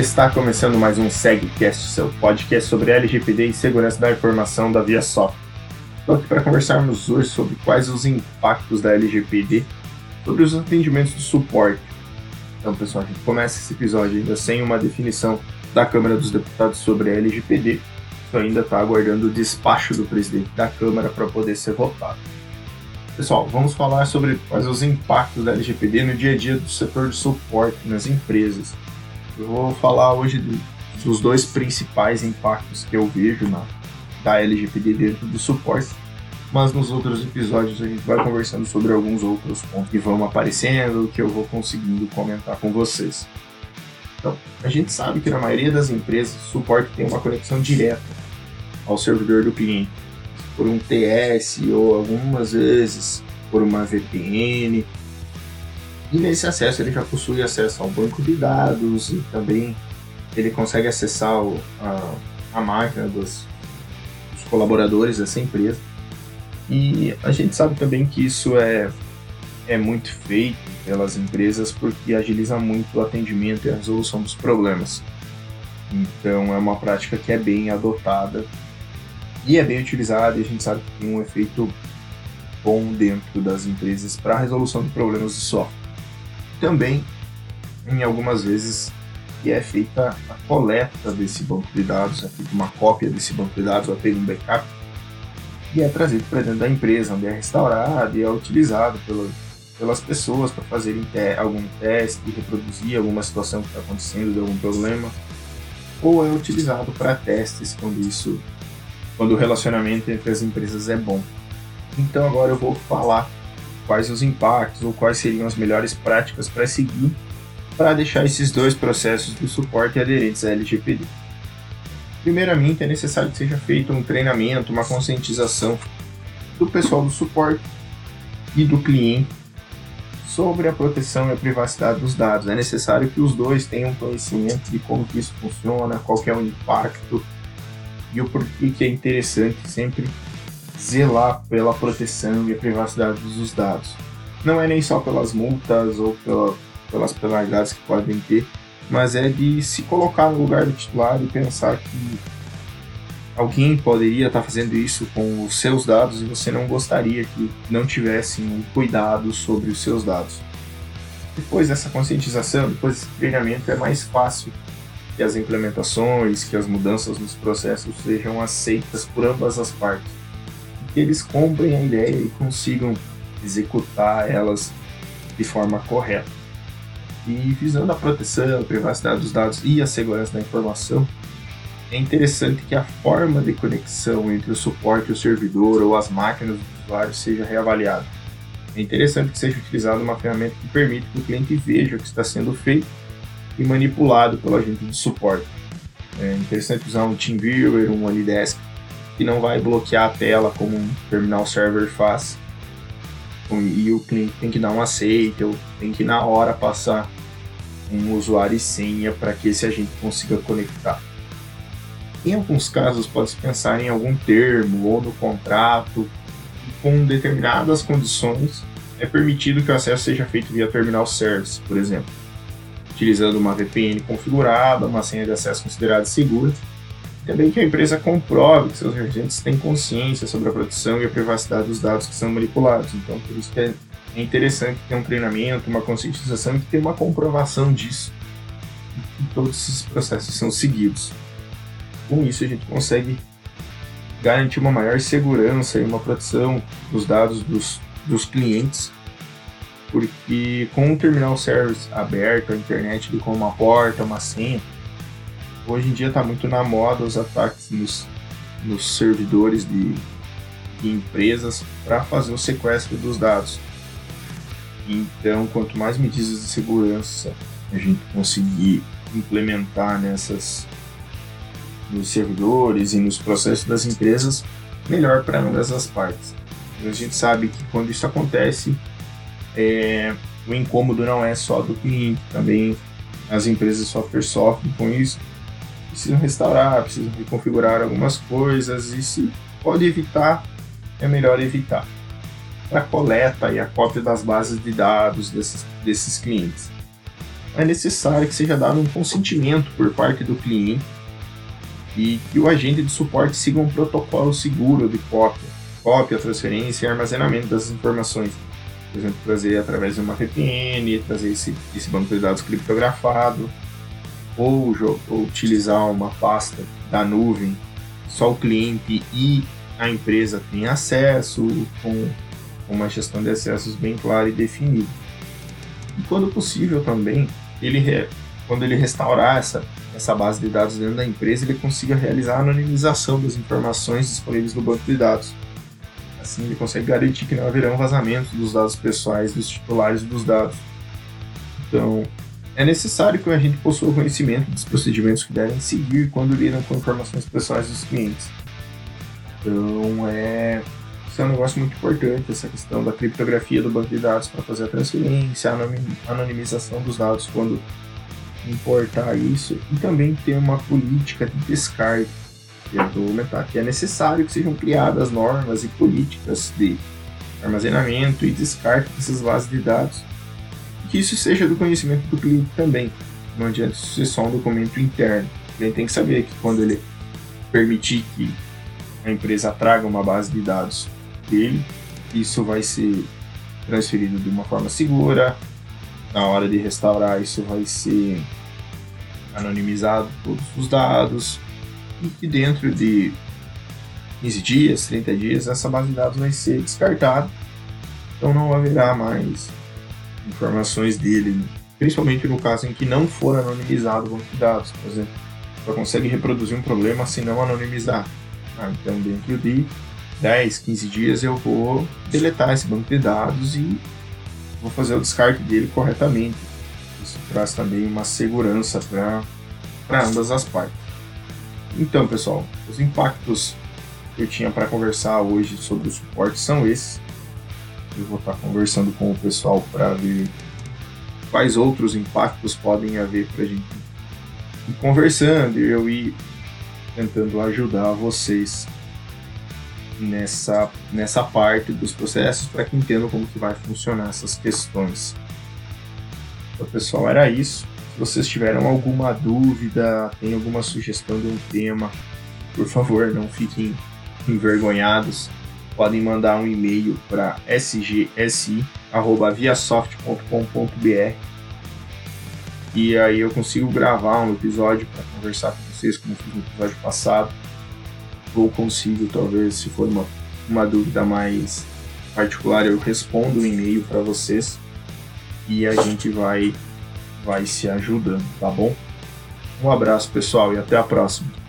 Está começando mais um SegCast, seu podcast sobre LGPD e segurança da informação da Via Software. Estou aqui para conversarmos hoje sobre quais os impactos da LGPD sobre os atendimentos de suporte. Então, pessoal, a gente começa esse episódio ainda sem uma definição da Câmara dos Deputados sobre a LGPD. Isso ainda está aguardando o despacho do presidente da Câmara para poder ser votado. Pessoal, vamos falar sobre quais os impactos da LGPD no dia a dia do setor de suporte nas empresas. Eu vou falar hoje dos dois principais impactos que eu vejo na, da LGPD dentro do suporte, mas nos outros episódios a gente vai conversando sobre alguns outros pontos que vão aparecendo, que eu vou conseguindo comentar com vocês. Então, a gente sabe que na maioria das empresas o suporte tem uma conexão direta ao servidor do cliente, por um TS ou algumas vezes por uma VPN e nesse acesso ele já possui acesso ao banco de dados e também ele consegue acessar o, a, a máquina dos, dos colaboradores dessa empresa. E a gente sabe também que isso é, é muito feito pelas empresas porque agiliza muito o atendimento e a resolução dos problemas. Então é uma prática que é bem adotada e é bem utilizada e a gente sabe que tem um efeito bom dentro das empresas para a resolução de problemas de software também, em algumas vezes, que é feita a coleta desse banco de dados, é feita uma cópia desse banco de dados, ou apenas um backup, e é trazido para dentro da empresa, onde é restaurado e é utilizado pela, pelas pessoas para fazerem te algum teste, reproduzir alguma situação que está acontecendo, de algum problema, ou é utilizado para testes quando isso, quando o relacionamento entre as empresas é bom. Então agora eu vou falar quais os impactos ou quais seriam as melhores práticas para seguir para deixar esses dois processos de suporte aderentes à LGPD. Primeiramente, é necessário que seja feito um treinamento, uma conscientização do pessoal do suporte e do cliente sobre a proteção e a privacidade dos dados. É necessário que os dois tenham conhecimento de como isso funciona, qual é o impacto e o porquê que é interessante sempre zelar pela proteção e a privacidade dos dados. Não é nem só pelas multas ou pela, pelas penalidades que podem ter, mas é de se colocar no lugar do titular e pensar que alguém poderia estar fazendo isso com os seus dados e você não gostaria que não tivessem um cuidado sobre os seus dados. Depois dessa conscientização, depois desse treinamento, é mais fácil que as implementações, que as mudanças nos processos sejam aceitas por ambas as partes que eles comprem a ideia e consigam executar elas de forma correta. E visando a proteção, a privacidade dos dados e a segurança da informação, é interessante que a forma de conexão entre o suporte e o servidor ou as máquinas do usuário seja reavaliada. É interessante que seja utilizada uma ferramenta que permite que o cliente veja o que está sendo feito e manipulado pelo agente de suporte. É interessante usar um TeamViewer, um OneDesk que não vai bloquear a tela como um terminal server faz. E o cliente tem que dar um aceite, ou tem que na hora passar um usuário e senha para que esse agente consiga conectar. Em alguns casos, pode-se pensar em algum termo ou no contrato, com determinadas condições, é permitido que o acesso seja feito via terminal service, por exemplo, utilizando uma VPN configurada, uma senha de acesso considerada segura também que a empresa comprove que seus agentes têm consciência sobre a proteção e a privacidade dos dados que são manipulados. Então, por isso que é interessante ter um treinamento, uma conscientização e ter uma comprovação disso. E todos esses processos são seguidos. Com isso, a gente consegue garantir uma maior segurança e uma proteção dos dados dos, dos clientes, porque com o terminal service aberto, a internet com uma porta, uma senha, hoje em dia está muito na moda os ataques nos, nos servidores de, de empresas para fazer o sequestro dos dados. Então, quanto mais medidas de segurança a gente conseguir implementar nessas nos servidores e nos processos das empresas, melhor para ambas as partes. A gente sabe que quando isso acontece, é, o incômodo não é só do cliente, também as empresas de software sofrem com isso precisam restaurar, precisam reconfigurar algumas coisas e se pode evitar, é melhor evitar. Para coleta e a cópia das bases de dados desses, desses clientes. é necessário que seja dado um consentimento por parte do cliente e que o agente de suporte siga um protocolo seguro de cópia, cópia, transferência e armazenamento das informações. Por exemplo, trazer através de uma VPN, trazer esse, esse banco de dados criptografado, ou, utilizar uma pasta da nuvem, só o cliente e a empresa têm acesso, com uma gestão de acessos bem clara e definida. E quando possível também, ele quando ele restaurar essa, essa base de dados dentro da empresa, ele consiga realizar a anonimização das informações disponíveis no banco de dados. Assim, ele consegue garantir que não haverão vazamentos dos dados pessoais dos titulares dos dados. Então, é necessário que a gente possua conhecimento dos procedimentos que devem seguir quando lidam com informações pessoais dos clientes. Então, é, isso é um negócio muito importante, essa questão da criptografia do banco de dados para fazer a transferência, a anonimização dos dados quando importar isso, e também ter uma política de descarte dentro do que é necessário que sejam criadas normas e políticas de armazenamento e descarte dessas bases de dados, que isso seja do conhecimento do cliente também, não adianta ser só um documento interno. Cliente tem que saber que quando ele permitir que a empresa traga uma base de dados dele, isso vai ser transferido de uma forma segura. Na hora de restaurar, isso vai ser anonimizado todos os dados. E que dentro de 15 dias, 30 dias, essa base de dados vai ser descartada. Então não haverá mais informações dele, principalmente no caso em que não for anonimizado o banco de dados, por exemplo. Só consegue reproduzir um problema se não anonimizar. Ah, então, dentro de 10, 15 dias eu vou deletar esse banco de dados e vou fazer o descarte dele corretamente. Isso traz também uma segurança para ambas as partes. Então, pessoal, os impactos que eu tinha para conversar hoje sobre o suporte são esses. Eu vou estar conversando com o pessoal para ver quais outros impactos podem haver para a gente ir conversando e eu ir tentando ajudar vocês nessa, nessa parte dos processos para que entendam como que vai funcionar essas questões. Então, pessoal, era isso. Se vocês tiveram alguma dúvida, tem alguma sugestão de um tema, por favor, não fiquem envergonhados. Podem mandar um e-mail para sgsi@viasoft.com.br e aí eu consigo gravar um episódio para conversar com vocês, como fiz no episódio passado ou consigo, talvez, se for uma, uma dúvida mais particular, eu respondo um e-mail para vocês e a gente vai, vai se ajudando, tá bom? Um abraço, pessoal, e até a próxima.